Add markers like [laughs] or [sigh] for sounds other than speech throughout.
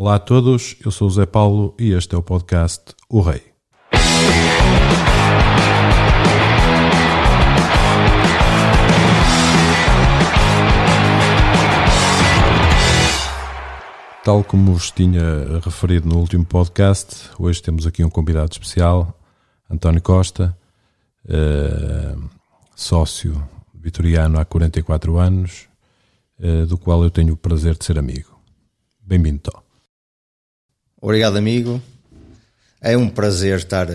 Olá a todos, eu sou o Zé Paulo e este é o podcast O Rei. Tal como vos tinha referido no último podcast, hoje temos aqui um convidado especial, António Costa, eh, sócio vitoriano há 44 anos, eh, do qual eu tenho o prazer de ser amigo. Bem-vindo, Tó. Obrigado, amigo. É um prazer estar eh,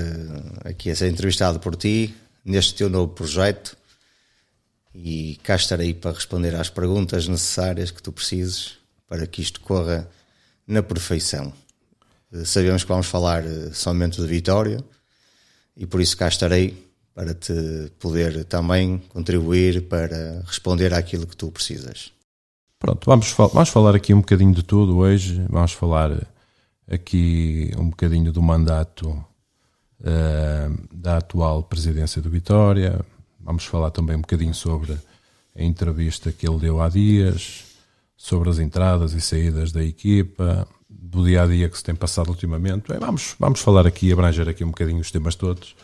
aqui a ser entrevistado por ti neste teu novo projeto e cá estarei para responder às perguntas necessárias que tu precises para que isto corra na perfeição. Eh, sabemos que vamos falar eh, somente de vitória e por isso cá estarei para te poder também contribuir para responder àquilo que tu precisas. Pronto, vamos, vamos falar aqui um bocadinho de tudo hoje. Vamos falar aqui um bocadinho do mandato uh, da atual presidência do Vitória. Vamos falar também um bocadinho sobre a entrevista que ele deu há dias, sobre as entradas e saídas da equipa, do dia a dia que se tem passado ultimamente. Bem, vamos, vamos falar aqui, abranger aqui um bocadinho os temas todos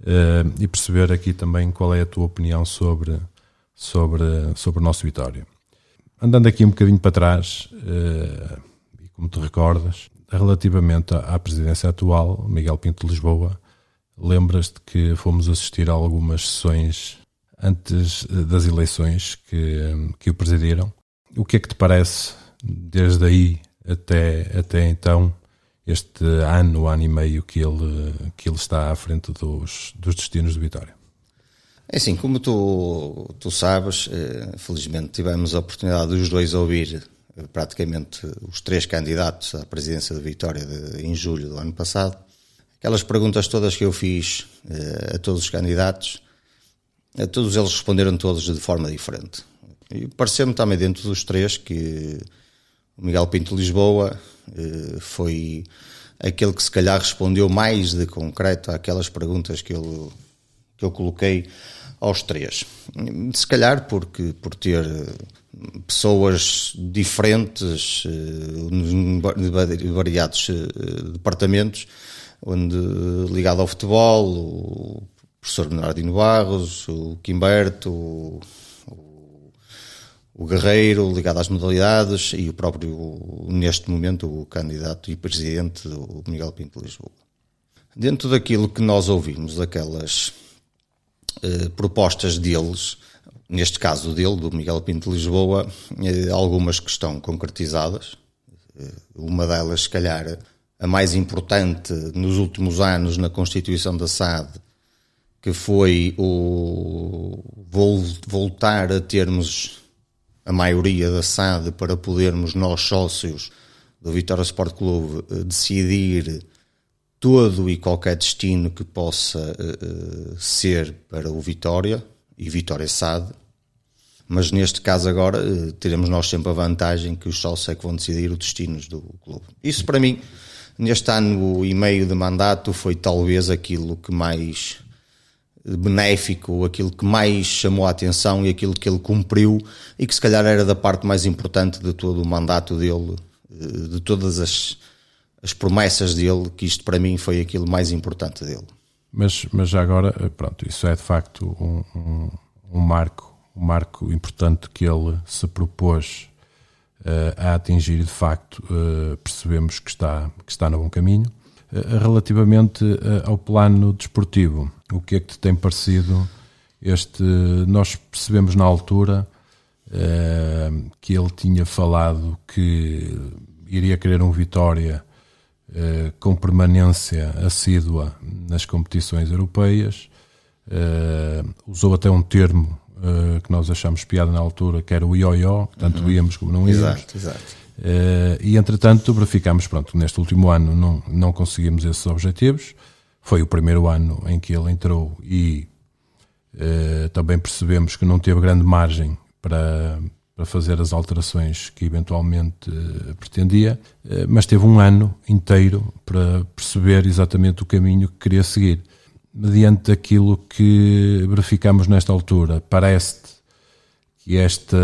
uh, e perceber aqui também qual é a tua opinião sobre, sobre, sobre o nosso Vitória. Andando aqui um bocadinho para trás, uh, como te recordas, relativamente à presidência atual, Miguel Pinto de Lisboa, lembras-te que fomos assistir a algumas sessões antes eh, das eleições que, que o presidiram. O que é que te parece, desde aí até, até então, este ano, ano e meio que ele, que ele está à frente dos, dos destinos de Vitória? É assim, como tu, tu sabes, eh, felizmente tivemos a oportunidade dos dois ouvir praticamente os três candidatos à presidência de Vitória de, em julho do ano passado. Aquelas perguntas todas que eu fiz eh, a todos os candidatos, a todos eles responderam todos de forma diferente. E pareceu-me também dentro dos três que o Miguel Pinto Lisboa eh, foi aquele que se calhar respondeu mais de concreto àquelas perguntas que eu, que eu coloquei aos três. Se calhar porque por ter pessoas diferentes, de variados eh, departamentos, onde ligado ao futebol, o professor Bernardino Barros, o Quimberto, o, o Guerreiro, ligado às modalidades, e o próprio, neste momento, o candidato e presidente, o Miguel Pinto Lisboa. Dentro daquilo que nós ouvimos, aquelas eh, propostas deles, neste caso dele, do Miguel Pinto de Lisboa, eh, algumas que estão concretizadas. Eh, uma delas, se calhar, a mais importante nos últimos anos na constituição da SAD, que foi o voltar a termos a maioria da SAD para podermos nós sócios do Vitória Sport Clube decidir todo e qualquer destino que possa uh, ser para o Vitória, e Vitória SAD, mas neste caso agora uh, teremos nós sempre a vantagem que os sócios é que vão decidir os destinos do clube. Isso para mim, neste ano e meio de mandato, foi talvez aquilo que mais benéfico, aquilo que mais chamou a atenção e aquilo que ele cumpriu e que se calhar era da parte mais importante de todo o mandato dele, de todas as as promessas dele, que isto para mim foi aquilo mais importante dele. Mas, mas agora, eh, pronto, isso é de facto um, um, um marco, um marco importante que ele se propôs uh, a atingir e de facto uh, percebemos que está, que está no bom caminho. Uh, relativamente ao plano desportivo, o que é que te tem parecido este, nós percebemos na altura que ele tinha falado que iria querer um Vitória eh, com permanência assídua nas competições europeias. Uh, usou até um termo uh, que nós achamos piada na altura, que era o ioió, tanto uhum. íamos como não íamos. Exato, exato. e entretanto verificamos, pronto, neste último ano não, não conseguimos esses objetivos. Foi o primeiro ano em que ele entrou e também percebemos que não teve grande margem para, para fazer as alterações que eventualmente uh, pretendia, uh, mas teve um ano inteiro para perceber exatamente o caminho que queria seguir. Mediante aquilo que verificamos nesta altura, parece-te que esta,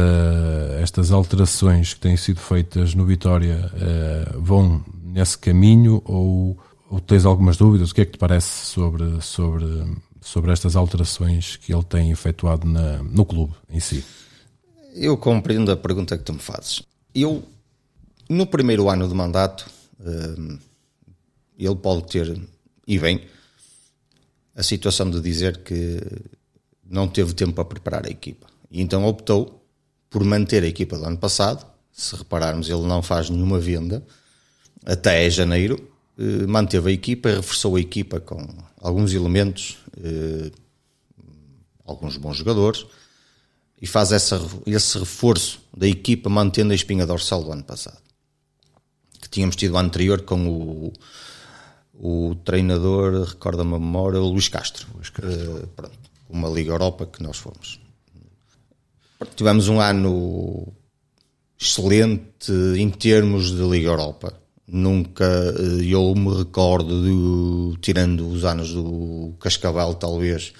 estas alterações que têm sido feitas no Vitória uh, vão nesse caminho ou, ou tens algumas dúvidas? O que é que te parece sobre, sobre, sobre estas alterações que ele tem efetuado na, no clube em si? Eu compreendo a pergunta que tu me fazes. Eu, no primeiro ano de mandato, uh, ele pode ter, e bem, a situação de dizer que não teve tempo para preparar a equipa. E então optou por manter a equipa do ano passado. Se repararmos, ele não faz nenhuma venda até janeiro. Eh, manteve a equipa, reforçou a equipa com alguns elementos, eh, alguns bons jogadores, e faz essa, esse reforço da equipa mantendo a espinha dorsal do ano passado. Que tínhamos tido o ano anterior com o, o treinador, recorda-me a memória, o Luís Castro. Luís Castro. Uh, pronto, uma Liga Europa que nós fomos. Tivemos um ano excelente em termos de Liga Europa. Nunca eh, eu me recordo, de, tirando os anos do Cascavel, talvez,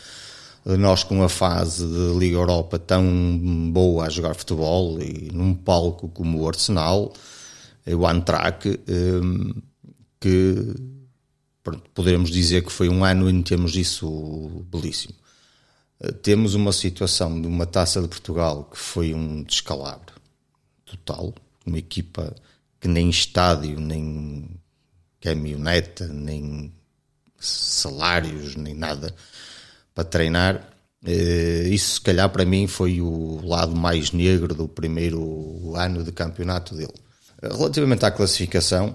nós com a fase de Liga Europa tão boa a jogar futebol e num palco como o Arsenal, o Antrac, eh, que poderemos dizer que foi um ano em termos disso belíssimo. Eh, temos uma situação de uma taça de Portugal que foi um descalabro total, uma equipa que nem estádio, nem caminhoneta, nem salários, nem nada para treinar. Eh, isso, se calhar, para mim foi o lado mais negro do primeiro ano de campeonato dele. Eh, relativamente à classificação,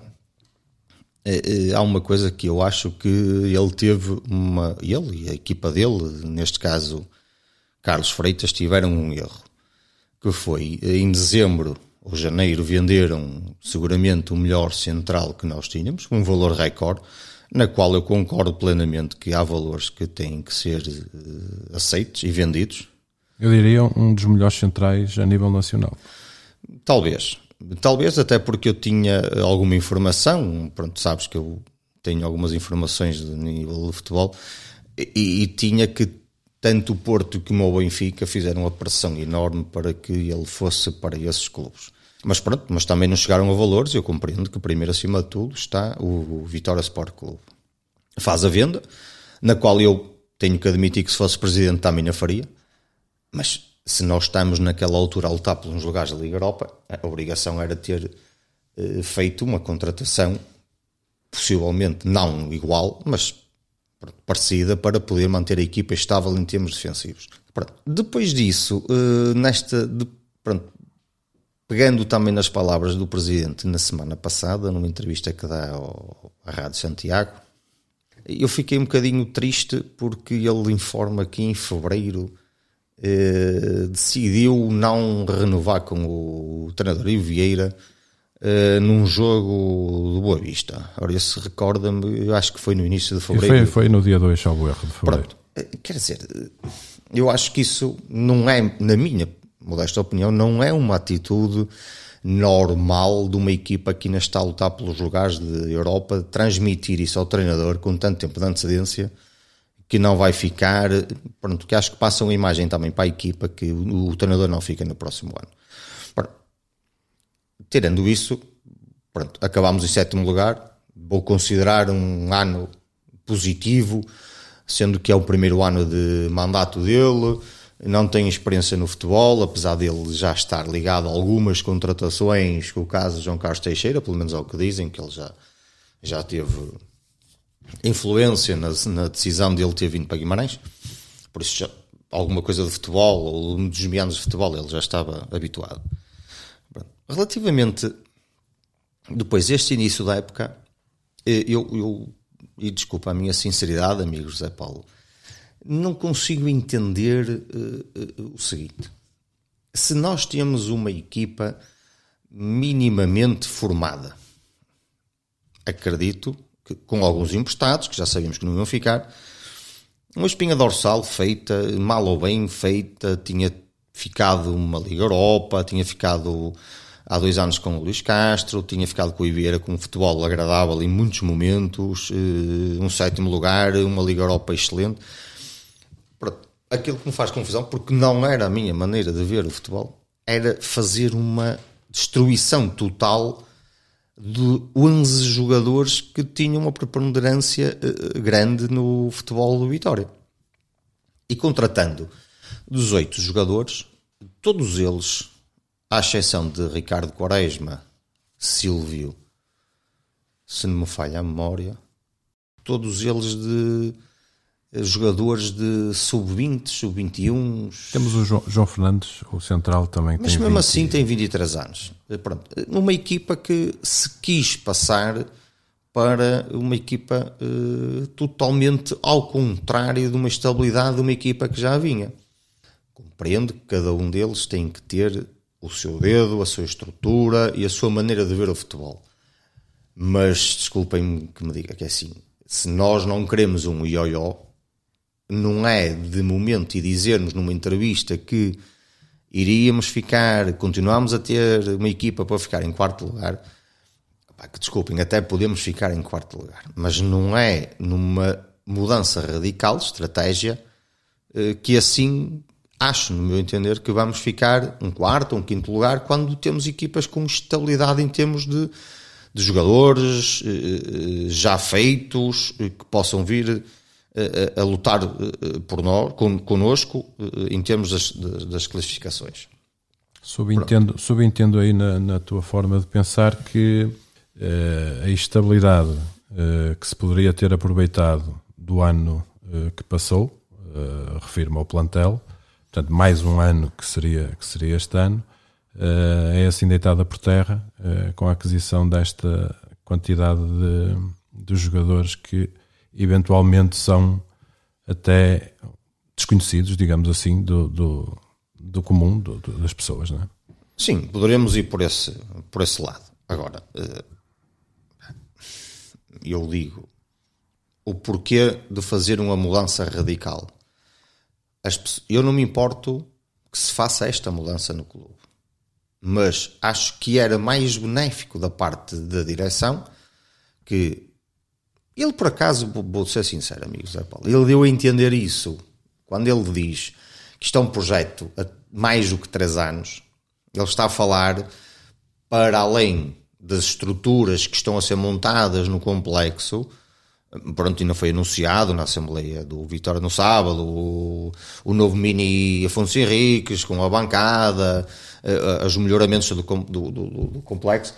é, há uma coisa que eu acho que ele teve uma. Ele e a equipa dele, neste caso Carlos Freitas, tiveram um erro. Que foi em dezembro ou janeiro venderam seguramente o melhor central que nós tínhamos, um valor recorde, na qual eu concordo plenamente que há valores que têm que ser uh, aceitos e vendidos. Eu diria um dos melhores centrais a nível nacional. Talvez. Talvez até porque eu tinha alguma informação, pronto, sabes que eu tenho algumas informações de nível de futebol, e, e tinha que tanto o Porto como o Benfica fizeram uma pressão enorme para que ele fosse para esses clubes. Mas pronto, mas também não chegaram a valores, eu compreendo que primeiro acima de tudo está o, Vitória Sport Clube. Faz a venda, na qual eu tenho que admitir que se fosse presidente também a faria, mas se nós estamos naquela altura a lutar pelos lugares da Liga Europa, a obrigação era ter eh, feito uma contratação, possivelmente não igual, mas parecida para poder manter a equipa estável em termos defensivos. Pronto. Depois disso, eh, nesta, de, pronto, pegando também nas palavras do presidente na semana passada, numa entrevista que dá ao, à Rádio Santiago, eu fiquei um bocadinho triste porque ele informa que em fevereiro eh, decidiu não renovar com o treinador Ivo Vieira eh, num jogo do Boa Vista. Ora, esse recorda-me, eu acho que foi no início de fevereiro. Foi, foi no dia 2, ao erro de fevereiro. Pronto. Eh, quer dizer, eu acho que isso não é, na minha modesta opinião, não é uma atitude normal de uma equipa que ainda está a lutar pelos lugares de Europa, transmitir isso ao treinador com tanto tempo de antecedência que não vai ficar, pronto, que acho que passa uma imagem também para a equipa que o, o treinador não fica no próximo ano. Pronto. Tirando isso, pronto, acabamos em sétimo lugar, vou considerar um ano positivo, sendo que é o primeiro ano de mandato dele, não tem experiência no futebol, apesar dele já estar ligado a algumas contratações, com o caso de João Carlos Teixeira, pelo menos é o que dizem, que ele já, já teve influência na, na, decisão dele ter vindo para Guimarães, por isso já, alguma coisa de futebol ou dos meandros de futebol ele já estava habituado. Relativamente depois este início da época, eh, eu, eu e desculpa a minha sinceridade, amigo José Paulo, não consigo entender uh, uh, o seguinte: se nós temos uma equipa minimamente formada, acredito que, com alguns emprestados, que já sabíamos que não iam ficar, uma espinha dorsal feita, mal ou bem feita, tinha ficado uma Liga Europa, tinha ficado há dois anos com o Luís Castro, tinha ficado com o Ibeira com um futebol agradável em muitos momentos, eh, um sétimo lugar, uma Liga Europa excelente. Aquilo que me faz confusão, porque não era a minha maneira de ver o futebol, era fazer uma destruição total de 11 jogadores que tinham uma preponderância uh, grande no futebol do Vitória. E contratando 18 jogadores, todos eles, à exceção de Ricardo Quaresma, Silvio, se não me falha a memória, todos eles de eh, jogadores de sub-20, sub-21. Temos o João, João, Fernandes, o central também. Mas mesmo 20... assim tem 23 anos. Eh, pronto, numa equipa que se quis passar para uma equipa uh, totalmente ao contrário de uma estabilidade de uma equipa que já vinha. Compreendo que cada um deles tem que ter o seu dedo, a sua estrutura e a sua maneira de ver o futebol. Mas desculpem-me que me diga que é assim: se nós não queremos um ioió, não é de momento e dizermos numa entrevista que iríamos ficar, continuamos a ter uma equipa para ficar em quarto lugar, que desculpem, até podemos ficar em quarto lugar, mas não é numa mudança radical de estratégia eh, que assim acho, no meu entender, que vamos ficar um quarto um quinto lugar quando temos equipas com estabilidade em termos de, de jogadores eh, eh, já feitos que possam vir a, a lutar por nós, con, connosco, em termos das, das classificações. Subentendo, subentendo aí na, na, tua forma de pensar que uh, a estabilidade uh, que se poderia ter aproveitado do ano uh, que passou, refiro-me ao plantel, portanto, mais um ano que seria, que seria este ano, é assim deitada por terra com a aquisição desta quantidade de, de jogadores que eventualmente são até desconhecidos, digamos assim, do, do, do comum do, do, das pessoas, não é? Sim, poderemos ir por esse, por esse lado. Agora, eh, eu digo o porquê de fazer uma mudança radical. eu não me importo que se faça esta mudança no clube, mas acho que era mais benéfico da parte da direção que ele, por acaso, vou ser sincero, amigo Zé Paulo, ele deu a entender isso quando ele diz que isto é um projeto a mais do que três anos. Ele está a falar para além das estruturas que estão a ser montadas no complexo. Pronto, ainda foi anunciado na Assembleia do Vitória no sábado o, o novo mini Afonso Henriques com a bancada, eh, os melhoramentos do, do, do, do complexo.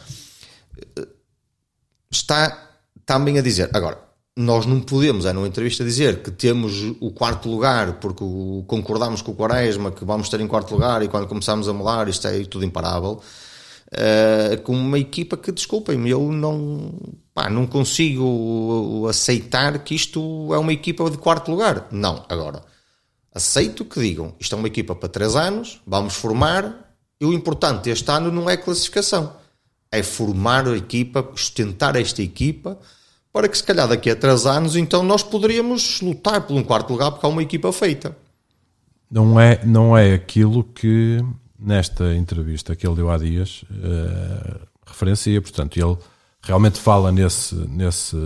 Está também a dizer, agora, nós não podemos, é numa entrevista, dizer que temos o quarto lugar porque concordamos com o Quaresma que vamos estar em quarto lugar e quando começamos a molar isto é tudo imparável. Uh, com uma equipa que, desculpem-me, eu não, pá, não consigo aceitar que isto é uma equipa de quarto lugar. Não, agora, aceito que digam isto é uma equipa para três anos, vamos formar, e o importante este ano não é classificação, é formar a equipa, sustentar esta equipa para que se calhar daqui a três anos então nós poderíamos lutar por um quarto lugar porque há uma equipa feita. Não é, não é aquilo que nesta entrevista que ele deu há dias uh, referencia, portanto ele realmente fala nesse, nesse,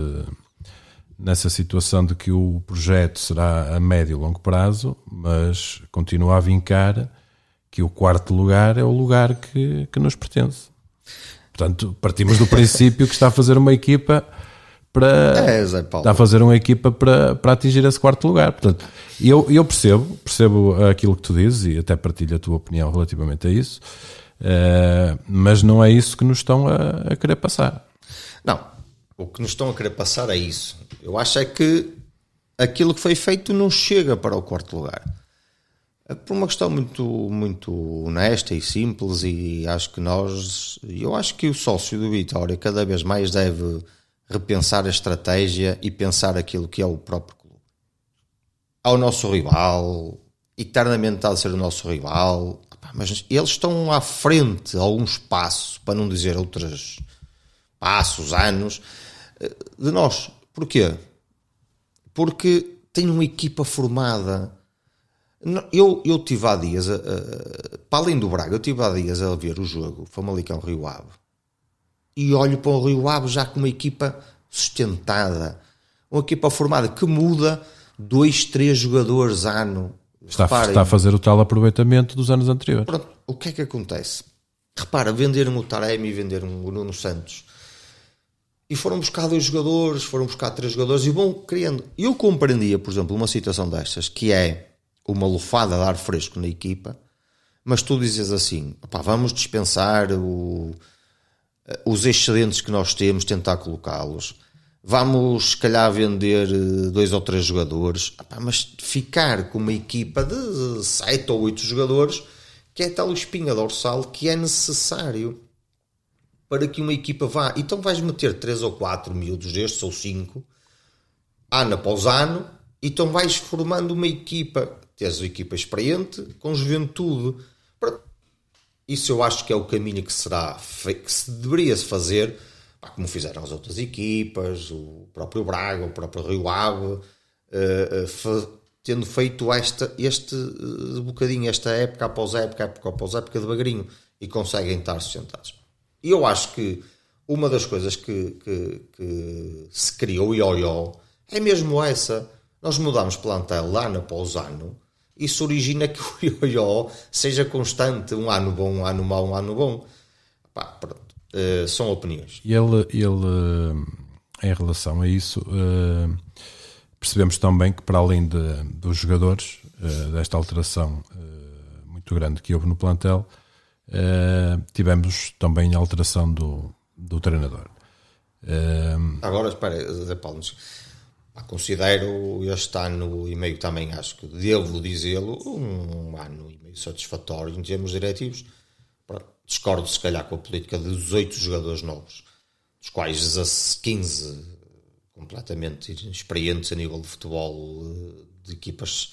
nessa situação de que o projeto será a médio e longo prazo, mas continua a vincar que o quarto lugar é o lugar que, que nos pertence. Portanto, partimos do [laughs] princípio que está a fazer uma equipa para é, está a fazer uma equipa para, para atingir esse quarto lugar. Portanto, eu, eu percebo, percebo aquilo que tu dizes e até partilho a tua opinião relativamente a isso, uh, mas não é isso que nos estão a, a, querer passar. Não, o que nos estão a querer passar é isso. Eu acho é que aquilo que foi feito não chega para o quarto lugar. É por uma questão muito, muito honesta e simples, e acho que nós, eu acho que o sócio do Vitória cada vez mais deve repensar a estratégia e pensar aquilo que é o próprio clube. Ao nosso rival, eternamente está a ser o nosso rival, mas eles estão à frente, alguns passos, para não dizer outros passos, anos, eh, de nós. Porquê? Porque tem uma equipa formada. Eu, eu tive há dias, a, a, para além do Braga, eu tive há dias a ver o jogo Famalicão Rio Ave e olho para o Rio Ave já com uma equipa sustentada, uma equipa formada que muda dois, três jogadores ano Está, Reparem, está a fazer o tal aproveitamento dos anos anteriores. Pronto, o que é que acontece? Repara, venderam o Taremi e venderam o Nuno Santos. E foram buscar dois jogadores, foram buscar três jogadores e vão criando. Eu compreendia, por exemplo, uma situação destas, que é uma lufada de ar fresco na equipa, mas tu dizes assim: vamos dispensar o, os excedentes que nós temos, tentar colocá-los. Vamos, se calhar, vender eh, dois ou três jogadores, mas ficar com uma equipa de sete ou oito jogadores, que é tal espinha dorsal que é necessário para que uma equipa vá. Então vais meter três ou quatro miúdos destes, ou cinco, ano após ano, então vais formando uma equipa. Tens uma equipa experiente, com juventude. Isso eu acho que é o caminho que será que se deveria se fazer, como fizeram as outras equipas, o próprio Braga, o próprio Rio Ave, uh, uh, tendo feito esta, este uh, bocadinho, esta época após época, época após época devagarinho, e conseguem estar sustentados. E eu acho que uma das coisas que, que, que se criou, ioió, é mesmo essa. Nós mudamos plantel ano após ano, isso origina que [laughs] o ioió seja constante, um ano bom, um ano mau, um ano bom. Pá, pronto, uh, são opiniões. E ele, ele, em relação a isso, uh, percebemos também que para além de, dos jogadores, uh, desta alteração muito grande que houve no plantel, tivemos também a alteração do, do treinador. Agora, espera, Zé Paulo, Considero este ano e meio também, acho que devo dizê-lo, um ano e meio satisfatório em termos diretivos. Discordo, se calhar, com a política de 18 jogadores novos, dos quais 15 completamente experientes a nível de futebol de equipas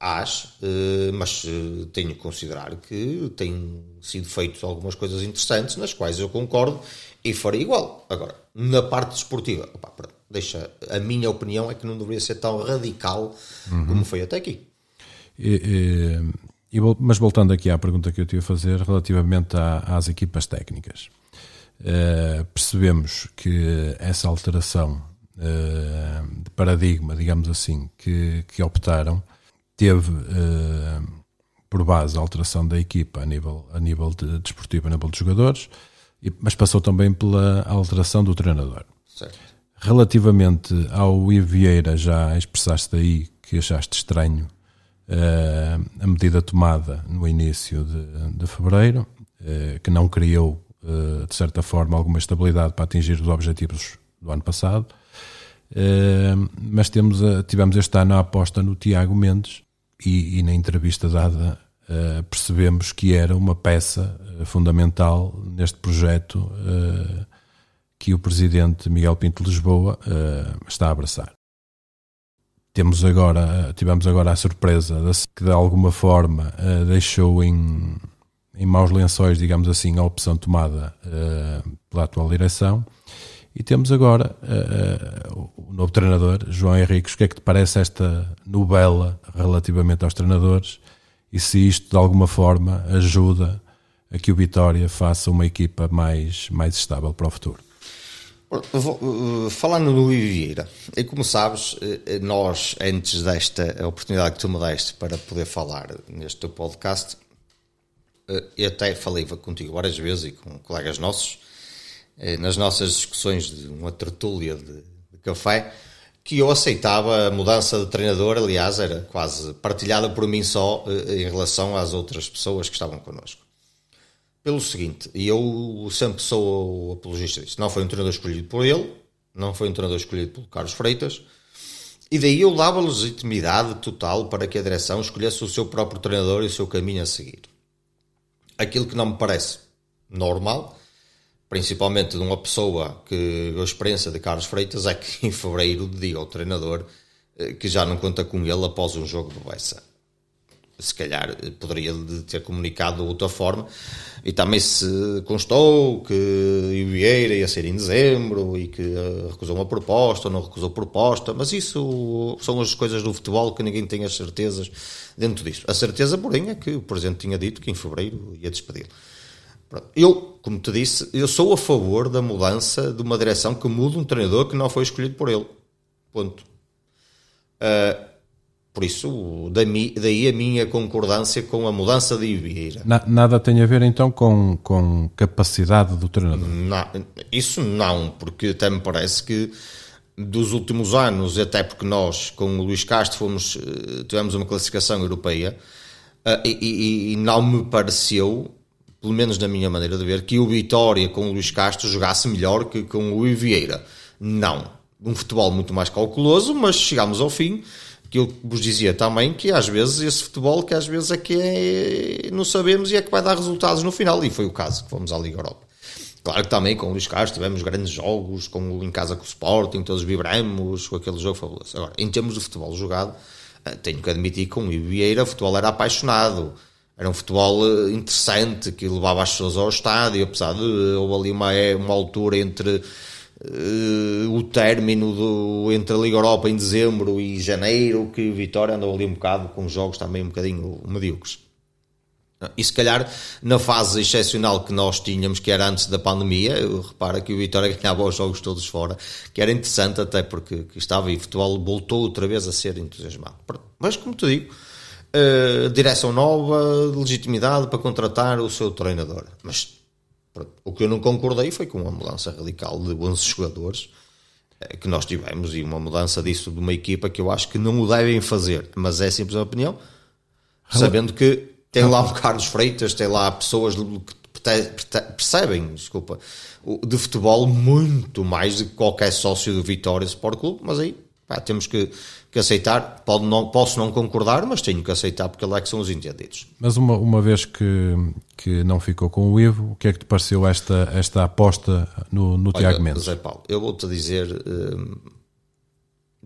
As, eh, mas eh, tenho que considerar que têm sido feitas algumas coisas interessantes, nas quais eu concordo e farei igual. Agora, na parte desportiva, opa, deixa a minha opinião é que não deveria ser tão radical uhum. como foi até aqui. E, e, mas voltando aqui à pergunta que eu te ia fazer relativamente à, às equipas técnicas, uh, percebemos que essa alteração uh, de paradigma, digamos assim, que, que optaram, teve uh, por base a alteração da equipa a nível, a nível de, desportivo, a nível de jogadores, mas passou também pela alteração do treinador. Certo. Relativamente ao Ivo Vieira, já expressaste aí que achaste estranho uh, a medida tomada no início de, de fevereiro, uh, que não criou, uh, de certa forma, alguma estabilidade para atingir os objetivos do ano passado. mas temos tivemos este ano a aposta no Tiago Mendes e, e na entrevista dada percebemos que era uma peça fundamental neste projeto que o presidente Miguel Pinto Lisboa uh, está a abraçar. Temos agora, tivemos agora a surpresa de que de alguma forma uh, deixou em, em maus lençóis, digamos assim, a opção tomada uh, pela atual direção. E temos agora o novo treinador, João Henriques. O que é que te parece esta novela relativamente aos treinadores? E se isto de alguma forma ajuda a que o Vitória faça uma equipa mais, mais estável para o futuro? Eh, falando no Vieira, e como sabes, eh, nós, antes desta oportunidade que tu me deste para poder falar neste teu podcast, eh, eu até falei contigo várias vezes e com colegas nossos, nas nossas discussões de uma tertúlia de, de café, que eu aceitava a mudança de treinador, aliás, era quase partilhada por mim só em relação às outras pessoas que estavam connosco pelo seguinte, e eu sempre sou o apologista disso, não foi um treinador escolhido por ele, não foi um treinador escolhido pelo Carlos Freitas, e daí eu dava legitimidade total para que a direção escolhesse o seu próprio treinador e o seu caminho a seguir. Aquilo que não me parece normal, principalmente de uma pessoa que a experiência de Carlos Freitas é que [laughs] em fevereiro diga ao treinador eh, que já não conta com ele após um jogo do Bessa se calhar poderia ter comunicado de outra forma. E também se constou que o Vieira ia ser em dezembro e que eh, recusou uma proposta ou não recusou proposta, mas isso são as coisas do futebol que ninguém tem as certezas dentro disso. A certeza, porém, é que o Presidente tinha dito que em fevereiro ia despedir. Eu, como te disse, eu sou a favor da mudança de uma direção que muda um treinador que não foi escolhido por ele. Ponto. Uh, Por isso, daí a minha concordância com a mudança de Vieira. Nada tem a ver então com, com capacidade do treinador? Não, isso não, porque até me parece que dos últimos anos, até porque nós com o Luís Castro fomos, eh, tivemos uma classificação europeia eh, e, e, e não me pareceu, pelo menos na minha maneira de ver, que o Vitória com o Luís Castro jogasse melhor que com o Vieira. Não. Um futebol muito mais calculoso, mas chegámos ao fim que eu vos dizia também que às vezes esse futebol que às vezes é que é, não sabemos e é que vai dar resultados no final, e foi o caso que fomos à Liga Europa. Claro que também com o Luís Castro tivemos grandes jogos, como em casa com o Sporting, todos vibramos com aquele jogo fabuloso. Agora, em termos de futebol jogado, eh, tenho que admitir que com o Vieira o futebol era apaixonado. Era um futebol eh, interessante que levava as pessoas ao estádio, apesar de houve ali uma, uma altura entre uh, o término do, entre a Liga Europa em dezembro e janeiro, que o Vitória andou ali um bocado com jogos também um bocadinho medíocres. E se calhar na fase excepcional que nós tínhamos, que era antes da pandemia, repara que o Vitória ganhava os jogos todos fora, que era interessante até porque estava e o futebol voltou outra vez a ser entusiasmado. Mas como te digo, uh, direção nova, legitimidade para contratar o seu treinador. Mas o que eu não concordei foi com uma mudança radical de 11 jogadores eh, que nós tivemos e uma mudança disso de uma equipa que eu acho que não o devem fazer, mas é simples a opinião, sabendo que tem lá o Carlos Freitas, tem lá pessoas que percebem, desculpa, de futebol muito mais do que qualquer sócio do Vitória Sport Clube, mas aí pá, temos que que aceitar. Não, posso não concordar, mas tenho que aceitar porque lá é que são os entendidos. Mas uma, uma vez que, que não ficou com o Ivo, o que é que te pareceu esta, esta aposta no, no Olha, Tiago Mendes? José Paulo, eu vou-te dizer. Hum,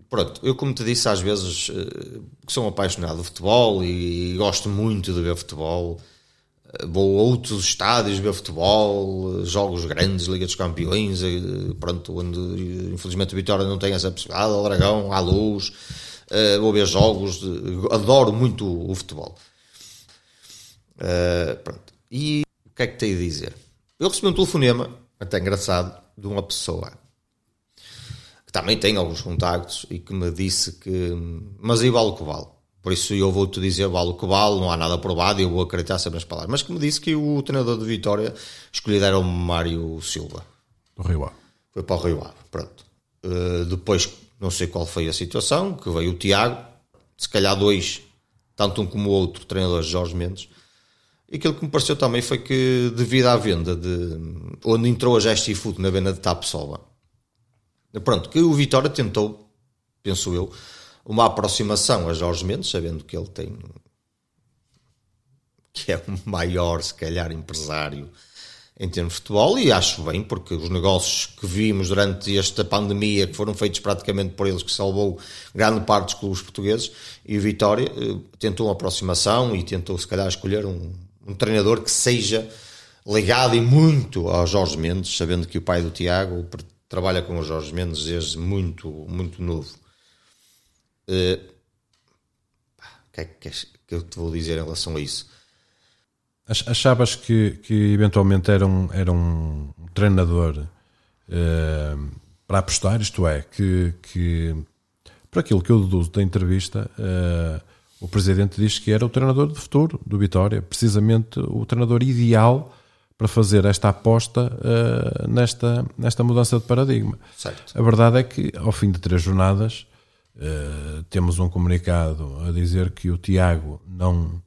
pronto, eu como te disse às vezes uh, que sou um apaixonado de futebol e, e gosto muito de ver futebol vou a outros estádios ver futebol, jogos grandes, Liga dos Campeões, pronto, onde infelizmente o Vitória não tem essa possibilidade, ao Dragão, à Luz, uh, vou ver jogos, adoro muito o futebol. Uh, pronto. E o que é que tenho a dizer? Eu recebi um telefonema, até engraçado, de uma pessoa que também tem alguns contactos e que me disse que, mas aí vale o que vale por isso eu vou-te dizer, vale o que vale, não há nada provado e eu vou acreditar sempre nas palavras. Mas que me disse que o treinador de Vitória escolhido era o Mário Silva. Do Rio Ave. Foi para o Rio Ave, pronto. Uh, depois, não sei qual foi a situação, que veio o Tiago, se calhar dois, tanto um como o outro, treinador Jorge Mendes. E aquilo que me pareceu também foi que, devido à venda de. onde entrou a Gesti Foot na venda de Tapsoba, pronto, que o Vitória tentou, penso eu, uma aproximação a Jorge Mendes, sabendo que ele tem que é o maior, se calhar, empresário em termos de futebol, e acho bem, porque os negócios que vimos durante esta pandemia, que foram feitos praticamente por eles, que salvou grande parte dos clubes portugueses, e o Vitória eh, tentou uma aproximação e tentou, se calhar, escolher um, um treinador que seja ligado e muito ao Jorge Mendes, sabendo que o pai do Tiago trabalha com o Jorge Mendes desde muito, muito novo. Uh, o que é que, que eu te vou dizer em relação a isso? Achavas que, que eventualmente era um, era um treinador uh, para apostar, isto é, que, que por aquilo que eu deduzo da entrevista, uh, o presidente diz que era o treinador de futuro do Vitória, precisamente o treinador ideal para fazer esta aposta uh, nesta, nesta mudança de paradigma. Certo. A verdade é que, ao fim de três jornadas, Uh, temos um comunicado a dizer que o Tiago não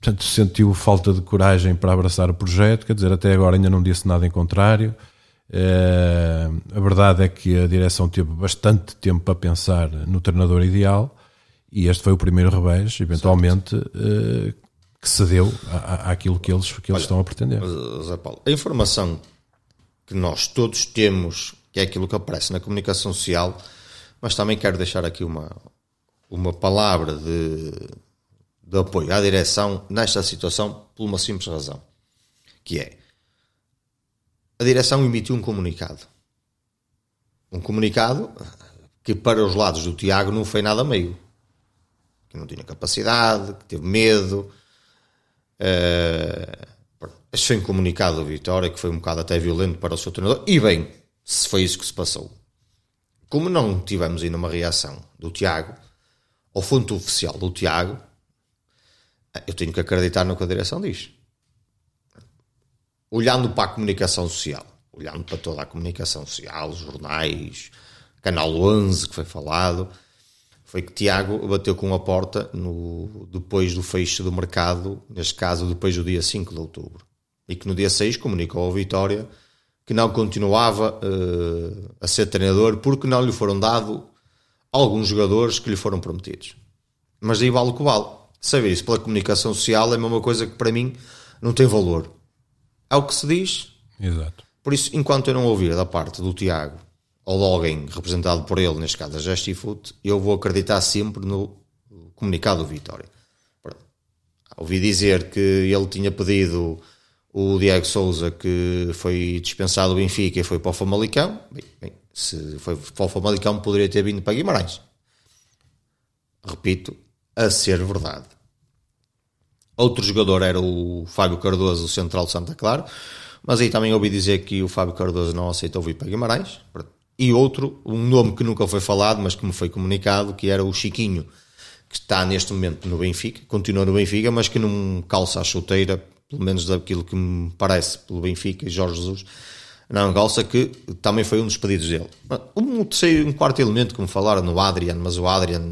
portanto, sentiu falta de coragem para abraçar o projeto, quer dizer, até agora ainda não disse nada em contrário. Uh, a verdade é que a direção teve bastante tempo para pensar no treinador ideal e este foi o primeiro revés, eventualmente, uh, que cedeu à, àquilo que eles, que eles Olha, estão a pretender. Zé Paulo, a informação que nós todos temos, que é aquilo que aparece na comunicação social, mas também quero deixar aqui uma, uma palavra de, de apoio à direção nesta situação por uma simples razão, que é a direção emitiu um comunicado. Um comunicado que para os lados do Tiago não foi nada meio. Que não tinha capacidade, que teve medo. Uh, este foi um comunicado do Vitória que foi um bocado até violento para o seu treinador. E bem, se foi isso que se passou. Como não tivemos ainda uma reação do Tiago, ao fonte oficial do Tiago, eu tenho que acreditar no que a direção diz. Olhando para a comunicação social, olhando para toda a comunicação social, os jornais, Canal 11 que foi falado, foi que Tiago bateu com a porta no, depois do fecho do mercado, neste caso depois do dia 5 de outubro. E que no dia 6 comunicou ao Vitória que não continuava uh, a ser treinador porque não lhe foram dados alguns jogadores que lhe foram prometidos. Mas aí vale o que vale. Saber isso pela comunicação social é a mesma coisa que para mim não tem valor. É o que se diz. Exato. Por isso, enquanto eu não ouvir da parte do Tiago ou de alguém representado por ele, neste caso a Gestifoot, eu vou acreditar sempre no comunicado do Vitória. Ouvi dizer que ele tinha pedido o Diego Souza que foi dispensado do Benfica e foi para o Famalicão. Bem, bem, se foi para o Famalicão, poderia ter vindo para Guimarães. Repito, a ser verdade. Outro jogador era o Fábio Cardoso, o central de Santa Clara, mas aí também ouvi dizer que o Fábio Cardoso não aceitou vir para Guimarães. E outro, um nome que nunca foi falado, mas que me foi comunicado, que era o Chiquinho, que está neste momento no Benfica, continua no Benfica, mas que não calça a chuteira pelo menos daquilo que me parece, pelo Benfica e Jorge Jesus, não calça que também foi um dos pedidos dele. Um terceiro, um quarto elemento que me falaram no Adrian, mas o Adrian,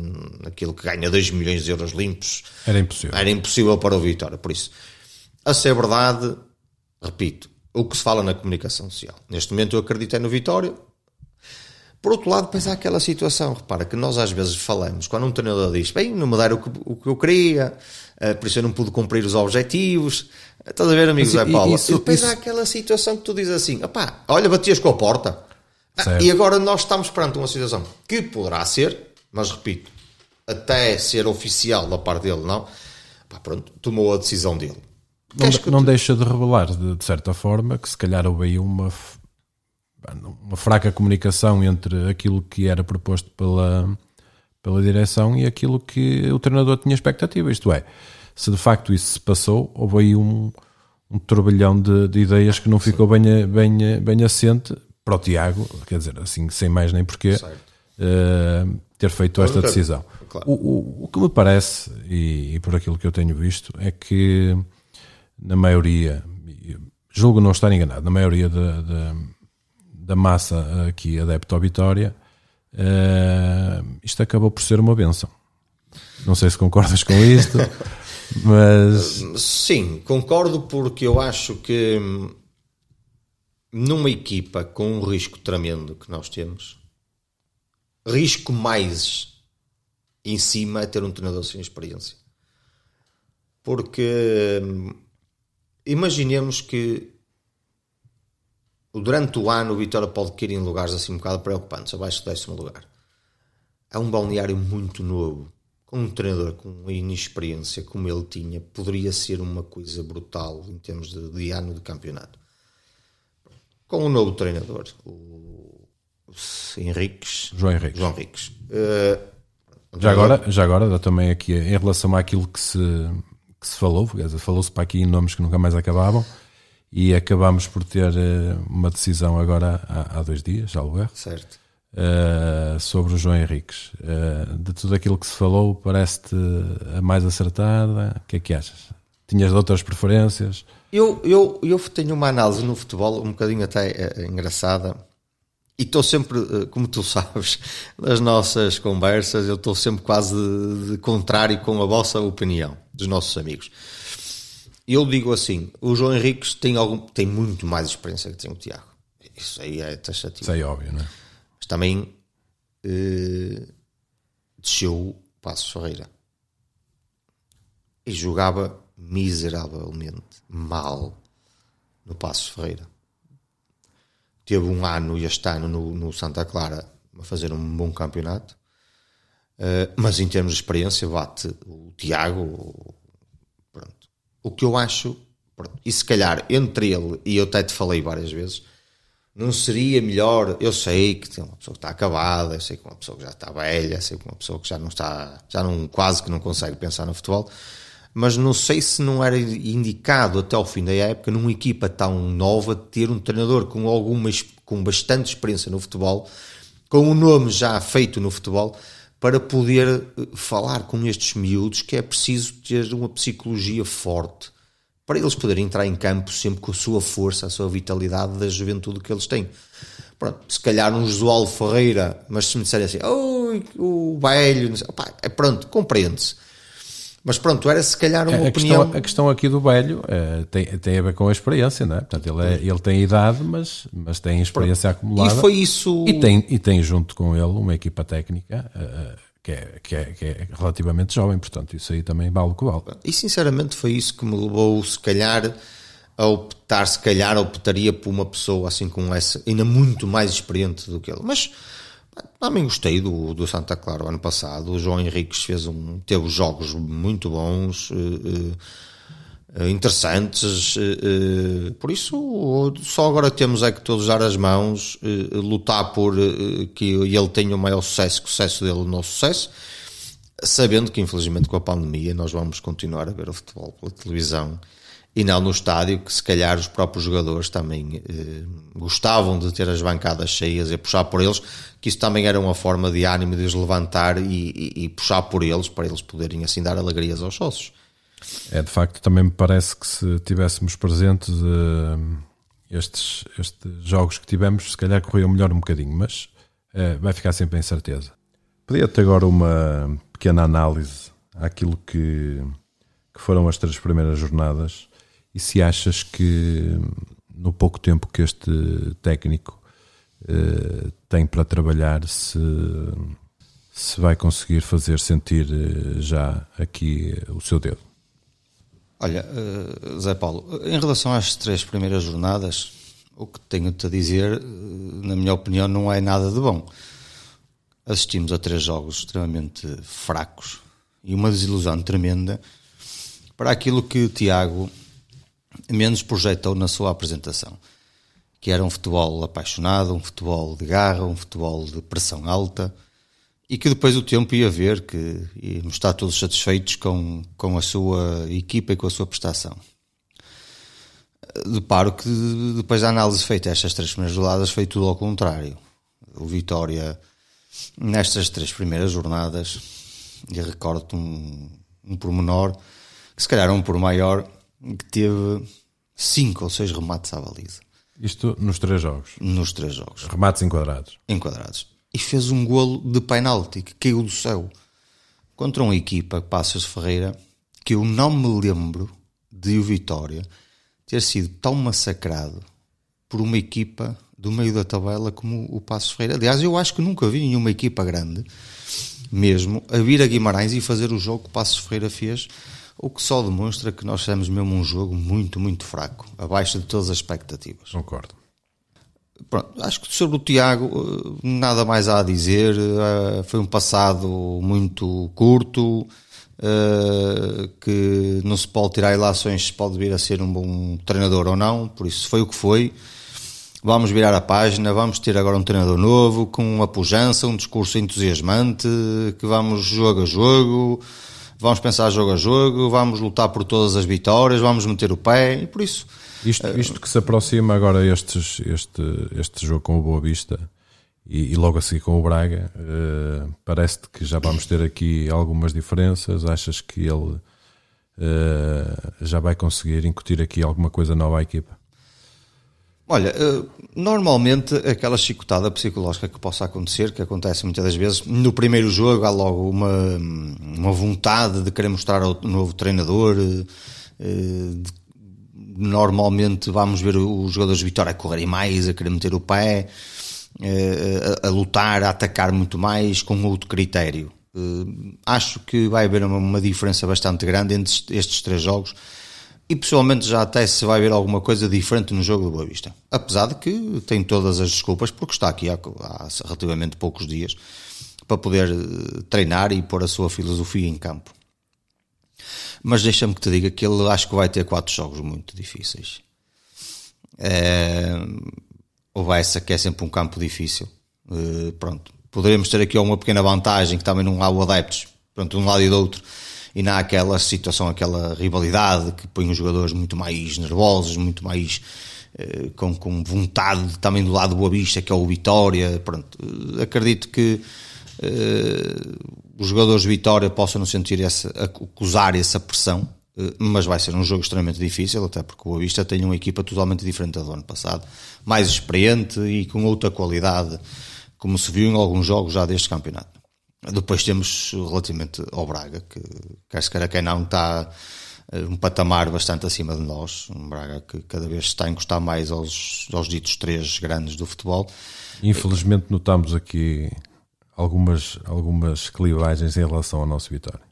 aquilo que ganha 2 milhões de euros limpos, era impossível. Era impossível para o Vitória. Por isso, a ser verdade, repito, o que se fala na comunicação social. Neste momento eu acreditei no Vitória. Por outro lado, há aquela situação, repara, que nós às vezes falamos, quando um treinador diz, bem, não me deram o que, o que eu queria, uh, por isso eu não pude cumprir os objetivos, Estás a ver, amigo Zé Paulo? Isso, e depois isso... há aquela situação que tu dizes assim: opá, olha, batias com a porta. Ah, e agora nós estamos perante uma situação que poderá ser, mas repito, até ser oficial da parte dele, não. Pá, pronto, tomou a decisão dele. Não, não tu... deixa de revelar, de, de, certa forma, que se calhar houve aí uma, uma fraca comunicação entre aquilo que era proposto pela, pela direção e aquilo que o treinador tinha expectativa. Isto é, se de facto isso se passou, houve aí um, um turbilhão de, de ideias que não ficou bem, bem, bem assente para o Tiago, quer dizer, assim, sem mais nem porquê, uh, ter feito esta decisão. Claro. O, o, o, que me parece, e, e, por aquilo que eu tenho visto, é que na maioria, julgo não estar enganado, na maioria da, da, massa aqui adepta ao Vitória, uh, isto acabou por ser uma benção. Não sei se concordas com isto. [laughs] Mas. Sim, concordo porque eu acho que hum, numa equipa com um risco tremendo que nós temos, risco mais em cima é ter um treinador sem experiência. Porque hum, imaginemos que durante o ano o Vitória pode cair em lugares assim um bocado preocupantes, abaixo do décimo lugar. É um balneário muito novo com um treinador com inexperiência como ele tinha, poderia ser uma coisa brutal em termos de, de ano de campeonato. Com um novo treinador, o, o Henriques, João Henriques. João Henriques. Uh, já, agora, já agora, também aqui em relação àquilo que se, que se falou, falou-se para aqui em nomes que nunca mais acabavam, e acabámos por ter eh, uma decisão agora há, há dois dias, já o erro. Certo uh, sobre o João Henriques. Uh, de tudo aquilo que se falou, parece-te a mais acertada? O que é que achas? Tinhas outras preferências? Eu, eu, eu tenho uma análise no futebol um bocadinho até engraçada e estou sempre, como tu [laughs] sabes, nas nossas conversas, eu estou sempre quase de, de contrário com a vossa opinião, dos nossos amigos. Eu digo assim: o João Henriques tem, algum, tem muito mais experiência que tem o Tiago. Isso aí é taxativo. Isso é óbvio, não é? também eh, desceu o Passo Ferreira e jogava miseravelmente mal no Passo Ferreira. Teve um ano e este ano no, no Santa Clara a fazer um bom campeonato, uh, mas em termos de experiência bate o Tiago. O que eu acho, e se calhar entre ele, e eu até te falei várias vezes, não seria melhor? Eu sei que tem uma pessoa que está acabada, eu sei que uma pessoa que já está velha, sei que uma pessoa que já não está, já não, quase que não consegue pensar no futebol, mas não sei se não era indicado até ao fim da época, numa equipa tão nova, ter um treinador com alguma, com bastante experiência no futebol, com um nome já feito no futebol, para poder falar com estes miúdos que é preciso ter uma psicologia forte para eles poderem entrar em campo sempre com a sua força, a sua vitalidade da juventude que eles têm. Pronto, se calhar um Josual Ferreira, mas se me disserem assim, oh, o velho, opa, é pronto, compreende-se. Mas pronto, era se calhar uma a opinião. Questão, a questão aqui do velho é, tem, tem a ver com a experiência, não é? Portanto, ele, é, ele tem idade, mas, mas tem experiência pronto. acumulada. E foi isso. E tem, e tem junto com ele uma equipa técnica. Uh, que é, que, é, que é relativamente jovem, portanto, isso aí também vale o que vale. E sinceramente foi isso que me levou, se calhar, a optar, se calhar, optaria por uma pessoa assim com essa, ainda muito mais experiente do que ele. Mas também gostei do, do Santa Clara ano passado. O João Henriques fez um, teve jogos muito bons. Eh, interessantes, eh, eh, por isso só agora temos é que todos dar as mãos, lutar por que ele tenha o maior sucesso, que o sucesso dele o nosso sucesso, sabendo que infelizmente com a pandemia nós vamos continuar a ver o futebol pela televisão e não no estádio, que se calhar os próprios jogadores também eh, gostavam de ter as bancadas cheias e puxar por eles, que isso também era uma forma de ânimo de os levantar e, e, e puxar por eles, para eles poderem assim dar alegrias aos sócios. É, de facto, também me parece que se tivéssemos presentes uh, estes, estes jogos que tivemos, se calhar corriam melhor um bocadinho, mas uh, vai ficar sempre em certeza. Podia-te agora uma pequena análise àquilo que, que foram as três primeiras jornadas e se achas que no pouco tempo que este técnico uh, tem para trabalhar, se, se vai conseguir fazer sentir já aqui o seu dedo. Olha, Zé Paulo, em relação às três primeiras jornadas, o que tenho-te a dizer, na minha opinião, não é nada de bom. Assistimos a três jogos extremamente fracos e uma desilusão tremenda para aquilo que o Tiago menos projetou na sua apresentação, que era um futebol apaixonado, um futebol de garra, um futebol de pressão alta e que depois o tempo ia ver que íamos estar todos satisfeitos com, com a sua equipa e com a sua prestação. Deparo que depois da análise feita estas três primeiras jornadas foi tudo ao contrário. O Vitória, nestas três primeiras jornadas, e recordo um, um pormenor, que se calhar um por maior, que teve cinco ou seis remates à baliza. Isto nos três jogos? Nos três jogos. Remates enquadrados? Enquadrados e fez um golo de penalti que caiu do céu contra uma equipa, Passos Ferreira, que eu não me lembro de o Vitória ter sido tão massacrado por uma equipa do meio da tabela como o Passos Ferreira. Aliás, eu acho que nunca vi nenhuma equipa grande, mesmo, a vir a Guimarães e fazer o jogo que o Passos Ferreira fez, o que só demonstra que nós fizemos mesmo um jogo muito, muito fraco, abaixo de todas as expectativas. Concordo. Pronto, acho que sobre o Tiago eh, nada mais há a dizer. Eh, foi um passado muito curto, eh, que não se pode tirar ilações se pode vir a ser um bom treinador ou não, por isso foi o que foi. Vamos virar a página, vamos ter agora um treinador novo, com uma pujança, um discurso entusiasmante, que vamos jogo a jogo, vamos pensar jogo a jogo, vamos lutar por todas as vitórias, vamos meter o pé, e por isso isto, isto que se aproxima agora estes, este, este jogo com o Boa Vista e, e logo a seguir com o Braga, uh, parece-te que já vamos ter aqui algumas diferenças. Achas que ele uh, já vai conseguir incutir aqui alguma coisa nova à equipa? Olha, uh, normalmente aquela chicotada psicológica que possa acontecer, que acontece muitas das vezes, no primeiro jogo há logo uma, uma vontade de querer mostrar ao novo treinador, de normalmente vamos ver os jogadores de Vitória a correrem mais, a querer meter o pé, eh, a, lutar, a atacar muito mais com outro critério. Eh, acho que vai haver uma diferença bastante grande entre estes três jogos e pessoalmente já até se vai ver alguma coisa diferente no jogo do Boa Vista. Apesar de que tem todas as desculpas porque está aqui há, há relativamente poucos dias para poder eh, treinar e pôr a sua filosofia em campo mas deixa-me que te diga que ele acho que vai ter quatro jogos muito difíceis. É, o Bessa, que é sempre um campo difícil, é, pronto, poderemos ter aqui uma pequena vantagem que também não há o adeptos, pronto, de um lado e do outro, e não há aquela situação, aquela rivalidade que põe os jogadores muito mais nervosos, muito mais é, com, com vontade também do lado do Boa Vista, que é o Vitória, pronto, acredito que os jogadores de Vitória possam não sentir essa, acusar essa pressão, mas vai ser um jogo extremamente difícil, até porque o Avista tem uma equipa totalmente diferente da do ano passado, mais experiente e com outra qualidade, como se viu em alguns jogos já deste campeonato. Depois temos relativamente ao Braga, que quer se queira quem não está eh, um patamar bastante acima de nós. Um Braga que cada vez está a encostar mais aos, aos ditos três grandes do futebol. Infelizmente notamos aqui algumas, algumas clivagens em relação ao nosso Vitória.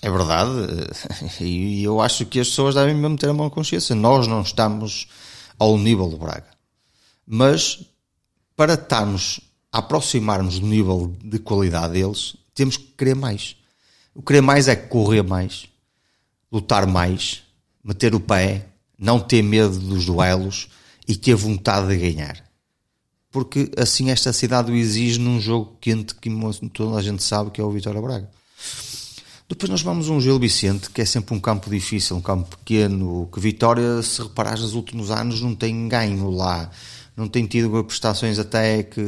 É verdade, [laughs] e eu acho que as pessoas devem mesmo ter a mão consciência. Nós não estamos ao nível do Braga, mas para estarmos aproximarmos do nível de qualidade deles, temos que querer mais. O querer mais é correr mais, lutar mais, meter o pé, não ter medo dos duelos e ter vontade de ganhar. Porque assim esta cidade o exige num jogo quente que toda a gente sabe que é o Vitória Braga. Depois nós vamos a um Gil Vicente, que é sempre um campo difícil, um campo pequeno, que Vitória, se reparares, nos últimos anos não tem ganho lá. Não tem tido prestações até que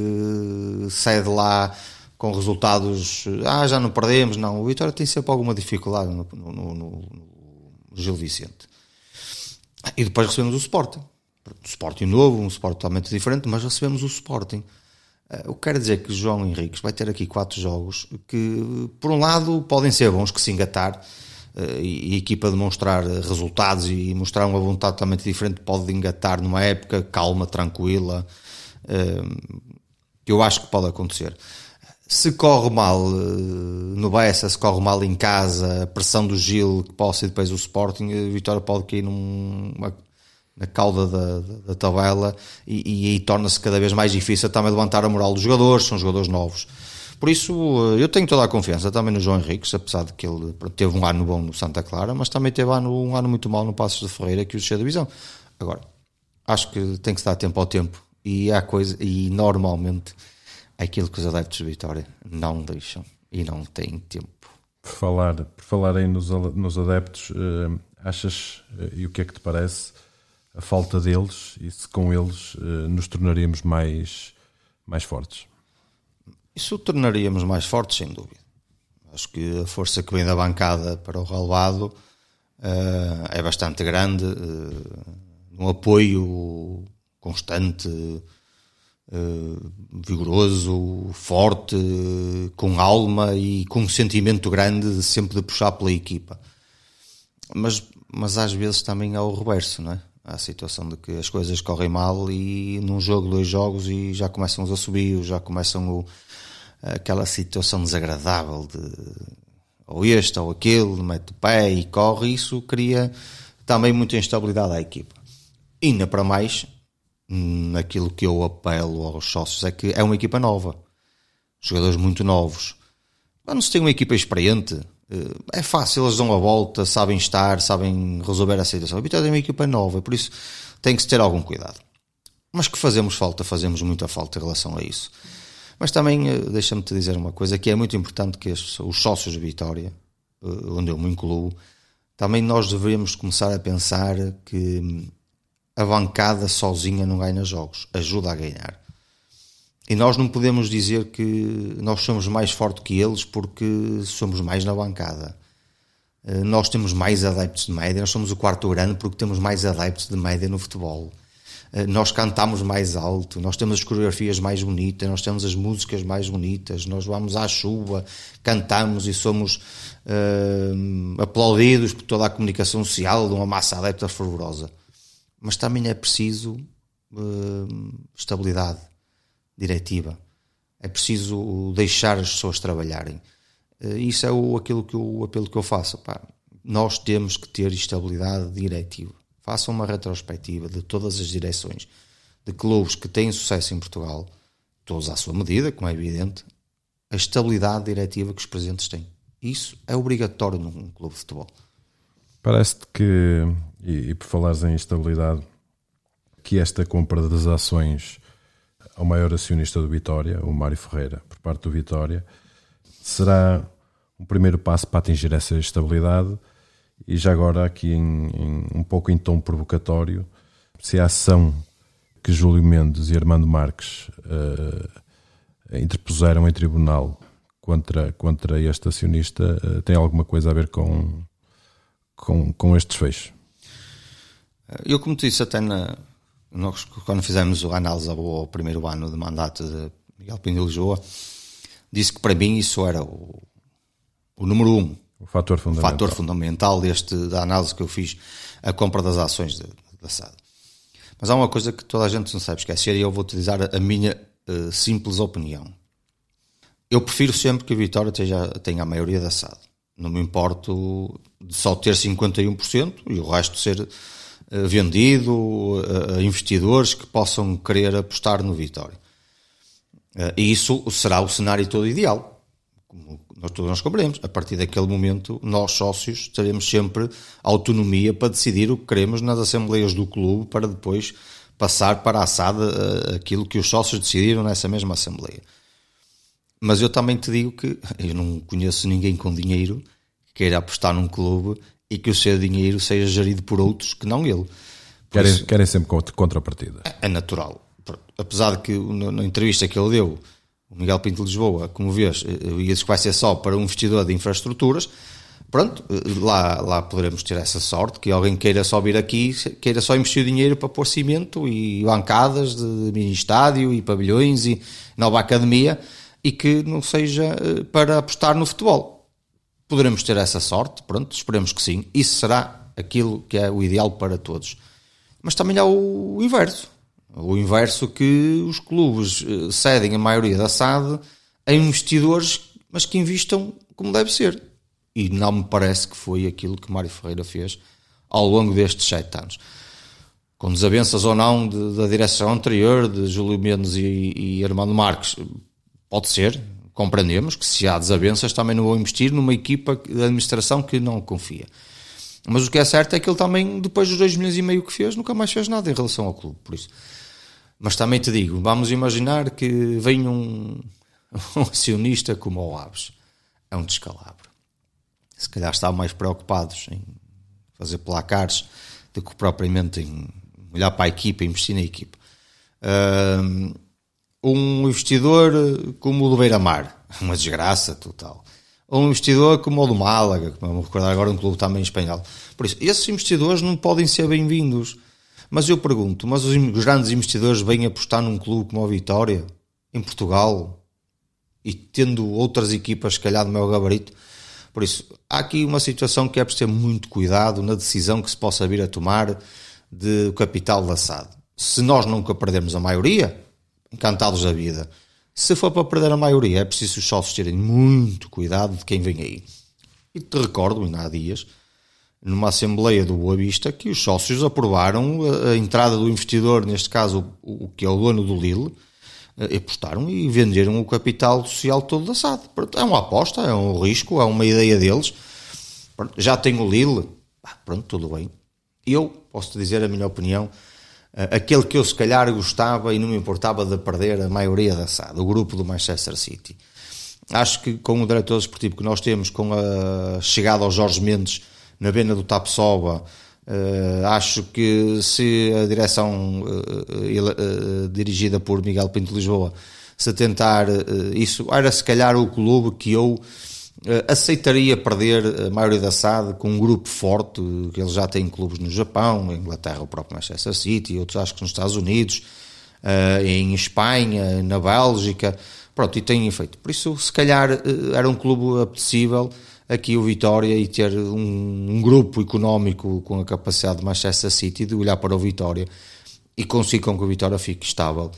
cede lá com resultados. Ah, já não perdemos. Não, o Vitória tem sempre alguma dificuldade no, no, no, no Gil Vicente. E depois recebemos o Sporting. O Sporting novo, um Sporting totalmente diferente, mas recebemos o Sporting. Eh, o que quer dizer que João Henriques vai ter aqui quatro jogos que, por um lado, podem ser bons que se engatar eh, e a equipa demonstrar resultados e mostrar uma vontade totalmente diferente pode engatar numa época calma, tranquila, eh, que eu acho que pode acontecer. Se corre mal no Bessa, se corre mal em casa, a pressão do Gil que possa e depois o Sporting, a vitória pode cair numa na cauda da, da, da tabela e, e aí torna-se cada vez mais difícil também levantar a moral dos jogadores, são jogadores novos. Por isso, eh, eu tenho toda a confiança também no João Henriques, apesar de que ele teve um ano bom no Santa Clara, mas também teve um ano muito mal no Passos de Ferreira, que o desceu da divisão. Agora, acho que tem que se dar tempo ao tempo e há coisa, e normalmente aquilo que os adeptos de Vitória não deixam e não têm tempo. Por falar, por falar aí nos, nos adeptos, uh, achas, uh, e o que é que te parece? a falta deles e se com eles uh, nos tornaríamos mais, mais fortes? Isso tornaríamos mais fortes, sem dúvida. Acho que a força que vem da bancada para o relevado uh, é bastante grande, uh, um apoio constante, vigoroso, forte, com alma e com um sentimento grande de sempre de puxar pela equipa. Mas, mas às vezes também há o reverso, não é? A situação de que as coisas correm mal e num jogo, dois jogos e já começam os assobios, já começam o, aquela situação desagradável de ou este ou aquele, mete o pé e corre, isso cria também muita instabilidade à equipa. Ainda para mais, naquilo que eu apelo aos sócios, é que é uma equipa nova. Jogadores muito novos. Quando se tem uma equipa experiente, é fácil, eles dão a volta, sabem estar, sabem resolver a situação. A Vitória é uma equipa nova, por isso tem que se ter algum cuidado. Mas que fazemos falta, fazemos muita falta em relação a isso. Mas também eh, deixa-me te dizer uma coisa que é muito importante que os sócios de Vitória, eh, onde eu me incluo, também nós devemos começar a pensar que hum, a bancada sozinha não ganha jogos, ajuda a ganhar. E nós não podemos dizer que nós somos mais fortes que eles porque somos mais na bancada. Eh, nós temos mais adeptos de média, nós somos o quarto grande porque temos mais adeptos de média no futebol. Eh, nós cantamos mais alto, nós temos as coreografias mais bonitas, nós temos as músicas mais bonitas, nós vamos à chuva, cantamos e somos uh, aplaudidos por toda a comunicação social de uma massa adepta fervorosa. Mas também é preciso uh, estabilidade diretiva. É preciso deixar as pessoas trabalharem. Eh, isso é o, aquilo que o apelo que eu faço. Pá. Nós temos que ter estabilidade diretiva. Façam uma retrospectiva de todas as direções de clubes que têm sucesso em Portugal, todos à sua medida, como é evidente, a estabilidade diretiva que os presidentes têm. Isso é obrigatório num clube de futebol. Parece-te que, e, e por falares em estabilidade, que esta compra das ações ao maior acionista do Vitória, o Mário Ferreira, por parte do Vitória, será um primeiro passo para atingir essa estabilidade. E já agora, aqui em, em, um pouco em tom provocatório, se a ação que Júlio Mendes e Armando Marques uh, interpuseram em tribunal contra, contra este acionista uh, tem alguma coisa a ver com, com, com este desfecho? Eu, como disse até na, nós, quando fizemos a análise ao primeiro ano de mandato de Miguel Pinho de Lisboa, disse que para mim isso era o, o número um. O fator fundamental. O fator fundamental deste, da análise que eu fiz, a compra das ações da SAD. Mas há uma coisa que toda a gente não sabe esquecer e eu vou utilizar a minha uh, simples opinião. Eu prefiro sempre que a Vitória tenha, tenha a maioria da SAD. Não me importo de só ter 51% e o resto ser vendido a investidores que possam querer apostar no Vitória. Uh, e isso será o cenário todo ideal. Como nós todos nós compreendemos. A partir daquele momento, nós sócios teremos sempre autonomia para decidir o que queremos nas assembleias do clube para depois passar para a eh, aquilo que os sócios decidiram nessa mesma assembleia. Mas eu também te digo que [laughs] eu não conheço ninguém com dinheiro que queira apostar num clube e que o seu dinheiro seja gerido por outros que não ele. Querem, isso, querem sempre contrapartida. É, é natural. Apesar de que na entrevista que ele deu o Miguel Pinto de Lisboa, como vês, eh, isso vai ser só para um investidor de infraestruturas, pronto, eh, lá, lá poderemos ter essa sorte, que alguém queira só vir aqui, queira só investir dinheiro para pôr cimento e bancadas de mini estádio e pavilhões e nova academia, e que não seja eh, para apostar no futebol. Poderemos ter essa sorte, pronto, esperemos que sim. Isso será aquilo que é o ideal para todos. Mas também há o inverso o inverso que os clubes eh, cedem a maioria da SAD a investidores, mas que investam como deve ser. E não me parece que foi aquilo que Mário Ferreira fez ao longo destes sete anos. Com desavenças ou não de, da direção anterior, de Júlio Mendes e, e Armando Marques, pode ser, compreendemos que se há desavenças também não vou investir numa equipa de administração que não confia. Mas o que é certo é que ele também, depois dos 2 milhões e meio que fez, nunca mais fez nada em relação ao clube. Por isso, mas também te digo, vamos imaginar que vem um, [laughs] um acionista como o Aves. É um descalabro. Se calhar estavam mais preocupados em fazer placares do que propriamente em olhar para a equipa, investir na equipa. Um investidor como o do Beira-Mar, [laughs] uma desgraça total. Ou um investidor como o do Málaga, que vamos recordar agora um clube também espanhol. Por isso, esses investidores não podem ser bem-vindos mas eu pergunto, mas os grandes investidores vêm apostar num clube como a Vitória, em Portugal, e tendo outras equipas, se calhar, do meu gabarito. Por isso, há aqui uma situação que é preciso ter muito cuidado na decisão que se possa vir a tomar de capital SAD. Se nós nunca perdermos a maioria, encantados da vida. Se for para perder a maioria, é preciso os sócios terem muito cuidado de quem vem aí. E te recordo, ainda há dias, numa Assembleia do Boa Vista que os sócios aprovaram a, a entrada do investidor, neste caso o, o, que é o dono do Lille, eh, apostaram e venderam o capital social todo da SAD. É uma aposta, é um risco, é uma ideia deles. Já tem o Lille, pronto, tudo bem. Eu posso-te dizer a minha opinião, aquele que eu se calhar gostava e não me importava de perder a maioria da SAD, o grupo do Manchester City. Acho que com o diretor esportivo que nós temos, com a chegada aos Jorge Mendes, na Bena do Tapsoba. Uh, acho que se a direção uh, dirigida por Miguel Pinto Lisboa se tentar isso, era se calhar o clube que eu aceitaria perder a maioria da SAD com um grupo forte, que eles já têm clubes no Japão, em Inglaterra, o próprio Manchester City, outros acho que nos Estados Unidos, em Espanha, na Bélgica, pronto, e têm feito. Por isso, se calhar era um clube apetecível aqui o Vitória e ter um, um, grupo económico com a capacidade de Manchester City de olhar para o Vitória e conseguir com que o Vitória fique estável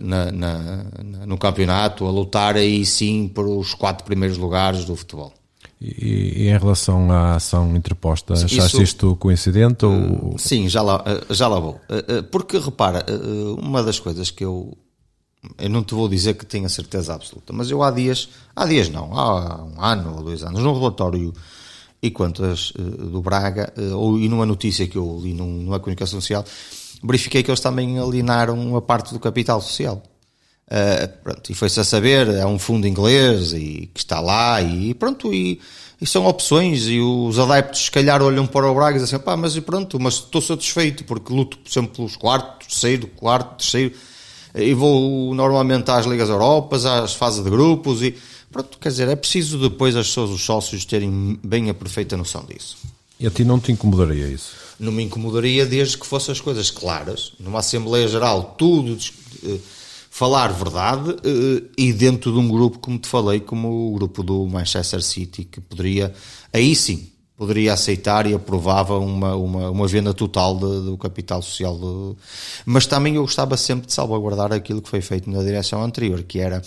na, na, no campeonato, a lutar aí sim para os quatro primeiros lugares do futebol. E, e em relação à ação interposta, achaste isto coincidente? Ou... Sim, já lá, já lá vou. Porque repara, uma das coisas que eu eu não te vou dizer que tenho a certeza absoluta, mas eu há dias, há dias não, há um ano ou dois anos, num relatório e quantas do Braga, ou, e numa notícia que eu li num, numa comunicação social, verifiquei que eles também alienaram uma parte do capital social. Uh, pronto, e foi-se a saber, é um fundo inglês e que está lá e pronto, e, e, são opções e os adeptos se calhar olham para o Braga e dizem, pá, mas e pronto, mas estou satisfeito porque luto sempre pelos quarto, terceiro, quarto, terceiro, e vou normalmente às Ligas Europas, às fases de grupos e pronto, quer dizer, é preciso depois as pessoas, os sócios, terem bem a perfeita noção disso. E a ti não te incomodaria isso? Não me incomodaria desde que fossem as coisas claras, numa Assembleia Geral, tudo eh, falar verdade eh, e dentro de um grupo, como te falei, como o grupo do Manchester City, que poderia, aí sim, poderia aceitar e aprovava uma, uma, uma venda total de, do capital social. De... Mas também eu gostava sempre de salvaguardar aquilo que foi feito na direção anterior, que era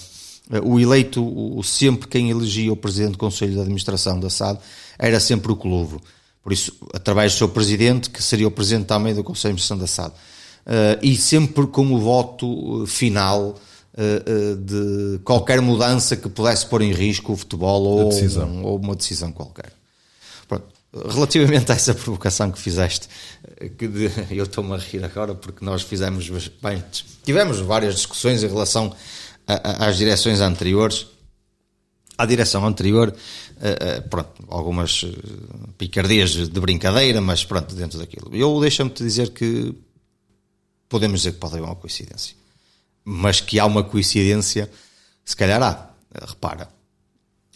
eh, o eleito, o, sempre quem elegia o presidente do Conselho de Administração da SAD, era sempre o clube. Por isso, através do seu presidente, que seria o presidente também do Conselho de Administração da SAD. Uh, e sempre com o voto final uh, uh, de qualquer mudança que pudesse pôr em risco o futebol ou, um, ou uma decisão qualquer. Pronto. Relativamente a essa provocação que fizeste, que de, [laughs] eu estou-me a rir agora porque nós fizemos bem, tivemos várias discussões em relação a, a, às direções anteriores. À direção anterior, uh, uh, pronto, algumas uh, picardias de brincadeira, mas pronto, dentro daquilo. Eu deixa-me te dizer que podemos dizer que pode haver uma coincidência. Mas que há uma coincidência, se calhar há. Repara,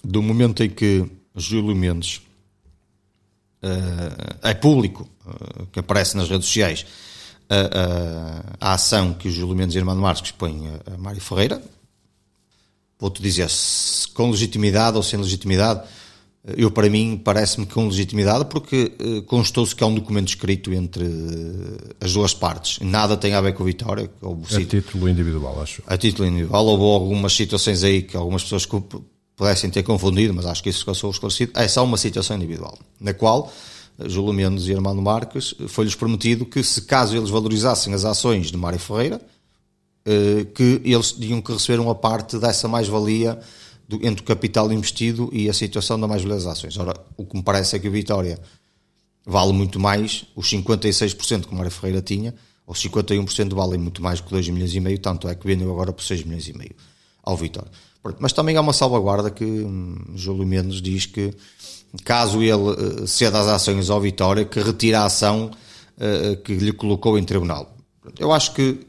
do momento em que Júlio Mendes é público, que aparece nas redes sociais, a, a, a, ação que o Júlio Mendes e Irmão Marques expõem a, a Mário Ferreira, vou-te dizer, com legitimidade ou sem legitimidade, eu para mim parece-me com legitimidade porque uh, constou-se que há um documento escrito entre uh, as duas partes. Nada tem a ver com a vitória. a título individual, acho. A título individual. Houve algumas situações aí que algumas pessoas pudessem ter confundido, mas acho que isso ficou esclarecido. É só uma situação individual, na qual uh, Júlio Mendes e Armando Marques foi-lhes prometido que se caso eles valorizassem as ações de Mário Ferreira, que eles tinham que receber uma parte dessa mais-valia entre o capital investido e a situação da mais-valia das ações. Ora, o que me parece é que o Vitória vale muito mais, os 56% que o Mário Ferreira tinha, ou 51% valem muito mais que 2 milhões e meio, tanto é que vendeu agora por 6 milhões e meio ao Vitória. Mas também há uma salvaguarda que hum, Júlio Mendes diz que caso ele uh, ceda as ações ao Vitória, que retira a ação uh, que lhe colocou em tribunal. Eu acho que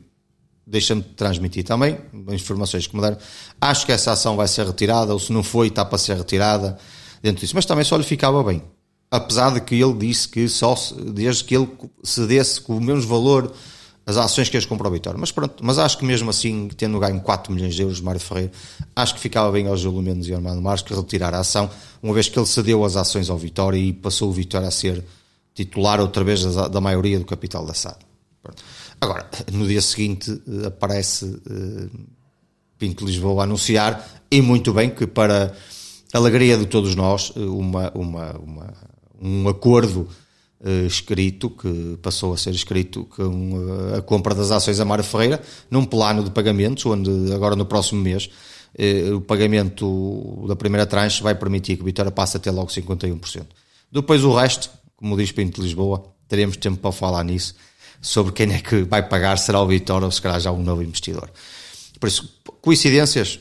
deixa-me transmitir também informações que me deram. Acho que essa ação vai ser retirada, ou se não foi, está para ser retirada dentro disso. Mas também só lhe ficava bem. Apesar de que ele disse que só desde que ele cedesse com o menos valor as ações que eles comprou a Vitória. Mas pronto, mas acho que mesmo assim, tendo ganho 4 milhões de euros Mário Ferreira, acho que ficava bem ao Júlio Mendes e ao Armando Marques que retirar a ação, uma vez que ele cedeu as ações ao Vitória e passou o Vitória a ser titular outra vez da, da maioria do capital da SAD. Agora, no dia seguinte eh, aparece uh, Pinto Lisboa a anunciar, e muito bem, que para alegria de todos nós, eh, uma, uma, uma um acordo escrito, que passou a ser escrito com a compra das ações a Mário Ferreira, num plano de pagamentos, onde agora no próximo mês o pagamento da primeira tranche vai permitir que a Vitória passe a ter logo 51%. Depois o resto, como diz Pinto Lisboa, teremos tempo para falar nisso, sobre quem é que vai pagar, será o Vitória ou se calhar já um novo investidor. Por isso, coincidências,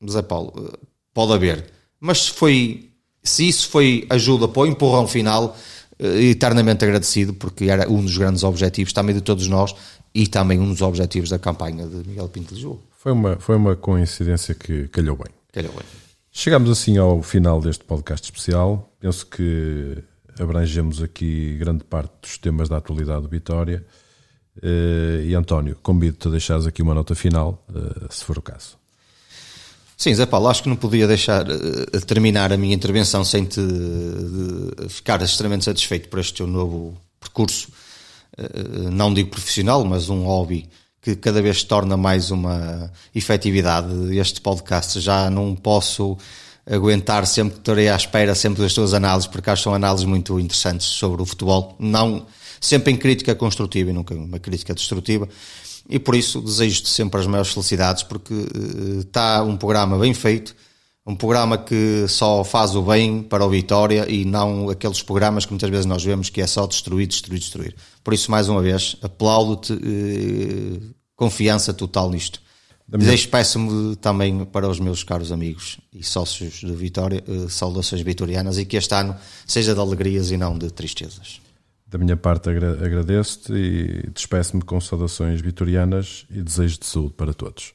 José Paulo, eh, pode haver. Mas se foi, se isso foi ajuda para o empurrão final, eh, eternamente agradecido, porque era um dos grandes objetivos também de todos nós e também um dos objetivos da campanha de Miguel Pinto de Lisboa. Foi uma, foi uma coincidência que calhou bem. Calhou bem. Chegamos assim ao final deste podcast especial. Penso que abrangemos aqui grande parte dos temas da atualidade do Vitória. Uh, e António, convido-te a deixares aqui uma nota final, uh, se for o caso. Sim, Zé Paulo, acho que não podia deixar uh, terminar a minha intervenção sem te ficar extremamente satisfeito por este teu novo percurso, não digo profissional, mas um hobby que cada vez se torna mais uma efetividade. Este podcast já não posso aguentar sempre estarei à espera sempre das tuas análises, porque acho que são análises muito interessantes sobre o futebol, não sempre em crítica construtiva e nunca uma crítica destrutiva. E por isso desejo-te sempre as maiores felicidades, porque uh, está um programa bem feito, um programa que só faz o bem para o Vitória e não aqueles programas que muitas vezes nós vemos que é só destruir, destruir, destruir. Por isso, mais uma vez, aplaudo-te, uh, confiança total nisto. Desejo peço-me também para os meus caros amigos e sócios de Vitória, uh, saudações vitorianas e que este ano seja de alegrias e não de tristezas. Da minha parte, agradeço-te e despeço-me com saudações vitorianas e desejo de saúde para todos.